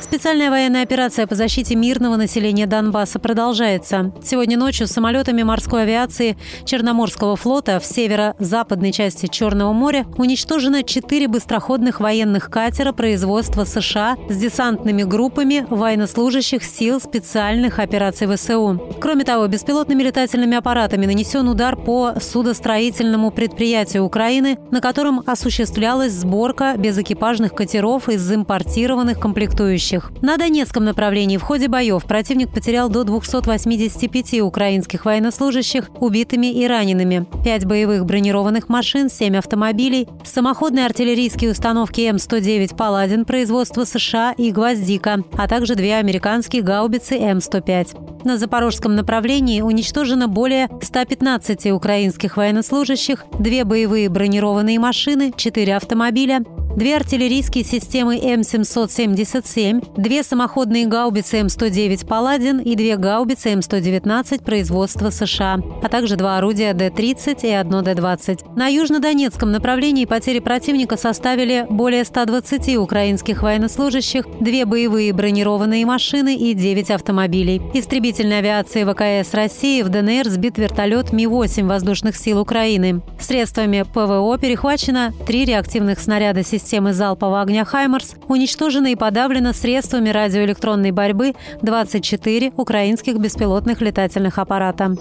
Специальная военная операция по защите мирного населения Донбасса продолжается. Сегодня ночью самолетами морской авиации Черноморского флота в северо-западной части Черного моря уничтожено четыре быстроходных военных катера производства США с десантными группами военнослужащих сил специальных операций ВСУ. Кроме того, беспилотными летательными аппаратами нанесен удар по судостроительному предприятию Украины, на котором осуществлялась сборка безэкипажных катеров из импортированных комплектующих погибающих. На Донецком направлении в ходе боев противник потерял до 285 украинских военнослужащих убитыми и ранеными, 5 боевых бронированных машин, 7 автомобилей, самоходные артиллерийские установки М-109 «Паладин» производства США и «Гвоздика», а также две американские гаубицы М-105. На запорожском направлении уничтожено более 115 украинских военнослужащих, две боевые бронированные машины, 4 автомобиля, две артиллерийские системы М777, две самоходные гаубицы М109 «Паладин» и две гаубицы М119 производства США, а также два орудия Д-30 и одно Д-20. На южнодонецком направлении потери противника составили более 120 украинских военнослужащих, две боевые бронированные машины и 9 автомобилей. Истребительной авиации ВКС России в ДНР сбит вертолет Ми-8 воздушных сил Украины. Средствами ПВО перехвачено три реактивных снаряда системы системы залпового огня «HIMARS» уничтожено и подавлено средствами радиоэлектронной борьбы 24 украинских беспилотных летательных аппарата.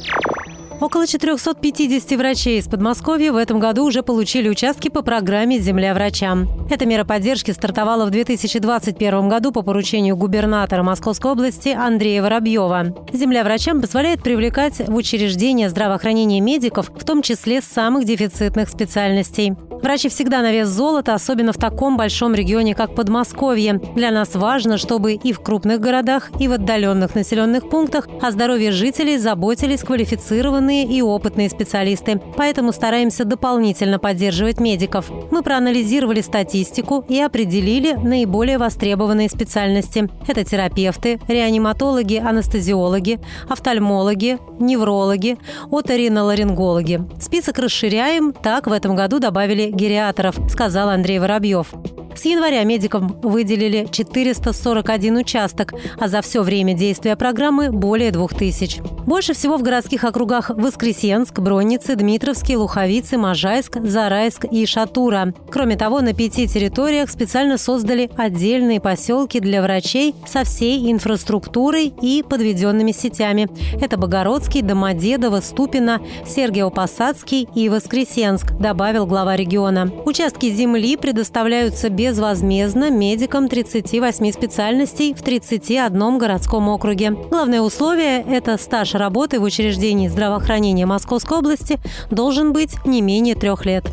Около 450 врачей из Подмосковья в этом году уже получили участки по программе «Земля врачам». Эта мера поддержки стартовала в 2021 году по поручению губернатора Московской области Андрея Воробьева. «Земля врачам» позволяет привлекать в учреждения здравоохранения медиков, в том числе самых дефицитных специальностей. Врачи всегда на вес золота, особенно в таком большом регионе, как Подмосковье. Для нас важно, чтобы и в крупных городах, и в отдаленных населенных пунктах о здоровье жителей заботились квалифицированные и опытные специалисты. Поэтому стараемся дополнительно поддерживать медиков. Мы проанализировали статистику и определили наиболее востребованные специальности. Это терапевты, реаниматологи, анестезиологи, офтальмологи, неврологи, оториноларингологи. Список расширяем, так в этом году добавили гериаторов, сказал Андрей Воробьев. С января медикам выделили 441 участок, а за все время действия программы более 2000. Больше всего в городских округах Воскресенск, Бронницы, Дмитровский, Луховицы, Можайск, Зарайск и Шатура. Кроме того, на пяти территориях специально создали отдельные поселки для врачей со всей инфраструктурой и подведенными сетями. Это Богородский, Домодедово, Ступино, Сергиево-Посадский и Воскресенск, добавил глава региона. Участки земли предоставляются без безвозмездно медикам 38 специальностей в 31 городском округе. Главное условие – это стаж работы в учреждении здравоохранения Московской области должен быть не менее трех лет.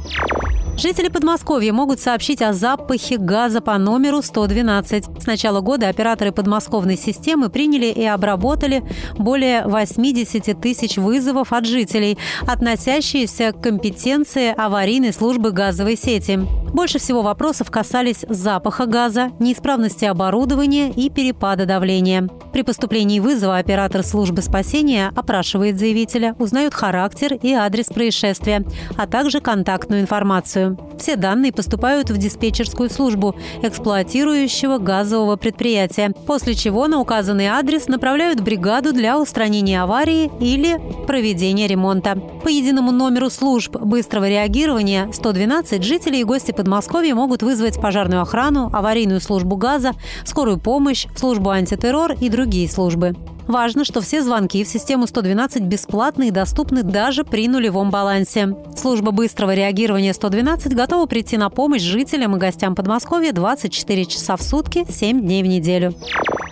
Жители Подмосковья могут сообщить о запахе газа по номеру 112. С начала года операторы подмосковной системы приняли и обработали более 80 тысяч вызовов от жителей, относящиеся к компетенции аварийной службы газовой сети. Больше всего вопросов касались запаха газа, неисправности оборудования и перепада давления. При поступлении вызова оператор службы спасения опрашивает заявителя, узнает характер и адрес происшествия, а также контактную информацию. Все данные поступают в диспетчерскую службу эксплуатирующего газового предприятия, после чего на указанный адрес направляют бригаду для устранения аварии или проведения ремонта. По единому номеру служб быстрого реагирования 112 жители и гости Подмосковья могут вызвать пожарную охрану, аварийную службу газа, скорую помощь, службу антитеррор и другие службы. Важно, что все звонки в систему 112 бесплатны и доступны даже при нулевом балансе. Служба быстрого реагирования 112 готова прийти на помощь жителям и гостям Подмосковья 24 часа в сутки, 7 дней в неделю.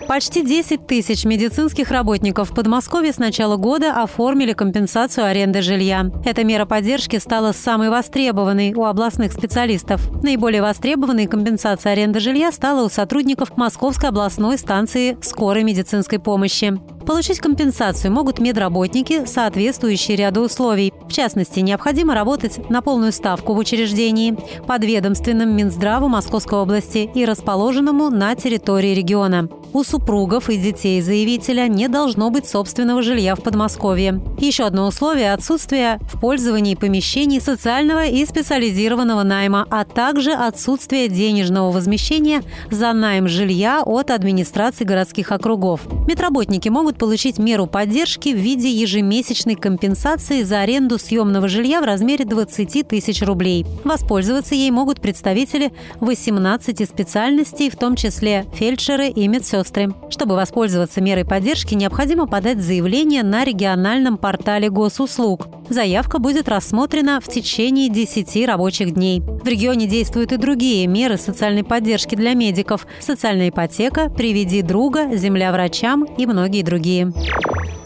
Почти 10 тысяч медицинских работников в Подмосковье с начала года оформили компенсацию аренды жилья. Эта мера поддержки стала самой востребованной у областных специалистов. Наиболее востребованной компенсация аренды жилья стала у сотрудников Московской областной станции скорой медицинской помощи. Получить компенсацию могут медработники, соответствующие ряду условий. В частности, необходимо работать на полную ставку в учреждении, подведомственном Минздраву Московской области и расположенному на территории региона. У супругов и детей заявителя не должно быть собственного жилья в Подмосковье. Еще одно условие – отсутствие в пользовании помещений социального и специализированного найма, а также отсутствие денежного возмещения за найм жилья от администрации городских округов. Медработники могут получить меру поддержки в виде ежемесячной компенсации за аренду съемного жилья в размере 20 тысяч рублей. Воспользоваться ей могут представители 18 специальностей, в том числе фельдшеры и медсестры сестры. Чтобы воспользоваться мерой поддержки, необходимо подать заявление на региональном портале госуслуг. Заявка будет рассмотрена в течение 10 рабочих дней. В регионе действуют и другие меры социальной поддержки для медиков – социальная ипотека, приведи друга, земля врачам и многие другие.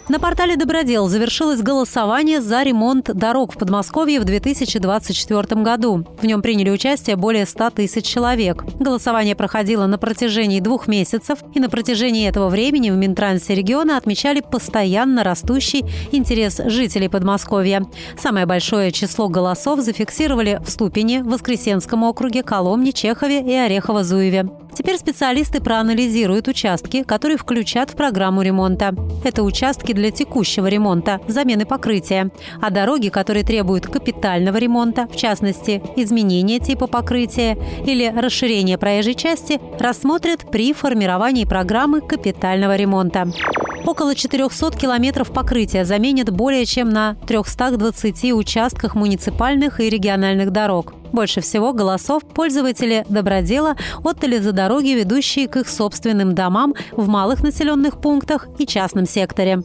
На портале «Добродел» завершилось голосование за ремонт дорог в Подмосковье в 2024 году. В нем приняли участие более 100 тысяч человек. Голосование проходило на протяжении двух месяцев, и на протяжении этого времени в Минтрансе региона отмечали постоянно растущий интерес жителей Подмосковья. Самое большое число голосов зафиксировали в Ступине, Воскресенском округе, Коломне, Чехове и Орехово-Зуеве. Теперь специалисты проанализируют участки, которые включат в программу ремонта. Это участки для текущего ремонта, замены покрытия, а дороги, которые требуют капитального ремонта, в частности, изменения типа покрытия или расширения проезжей части, рассмотрят при формировании программы капитального ремонта. Около 400 километров покрытия заменят более чем на 320 участках муниципальных и региональных дорог. Больше всего голосов пользователи добродела отдали за дороги, ведущие к их собственным домам в малых населенных пунктах и частном секторе.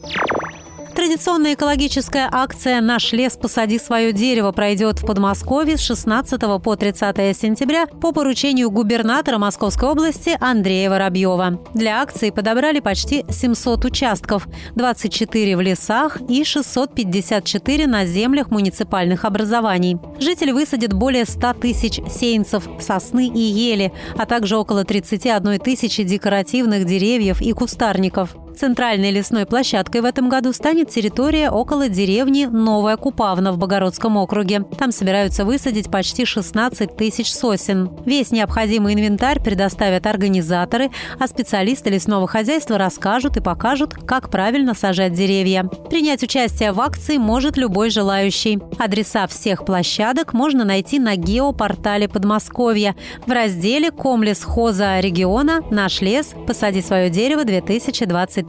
Традиционная экологическая акция «Наш лес. Посади свое дерево» пройдет в Подмосковье с 16 по 30 сентября по поручению губернатора Московской области Андрея Воробьева. Для акции подобрали почти 700 участков, 24 в лесах и 654 на землях муниципальных образований. Жители высадят более 100 тысяч сеянцев сосны и ели, а также около 31 тысячи декоративных деревьев и кустарников. Центральной лесной площадкой в этом году станет территория около деревни Новая Купавна в Богородском округе. Там собираются высадить почти 16 тысяч сосен. Весь необходимый инвентарь предоставят организаторы, а специалисты лесного хозяйства расскажут и покажут, как правильно сажать деревья. Принять участие в акции может любой желающий. Адреса всех площадок можно найти на геопортале Подмосковья в разделе «Комлес Хоза региона. Наш лес. Посади свое дерево 2023».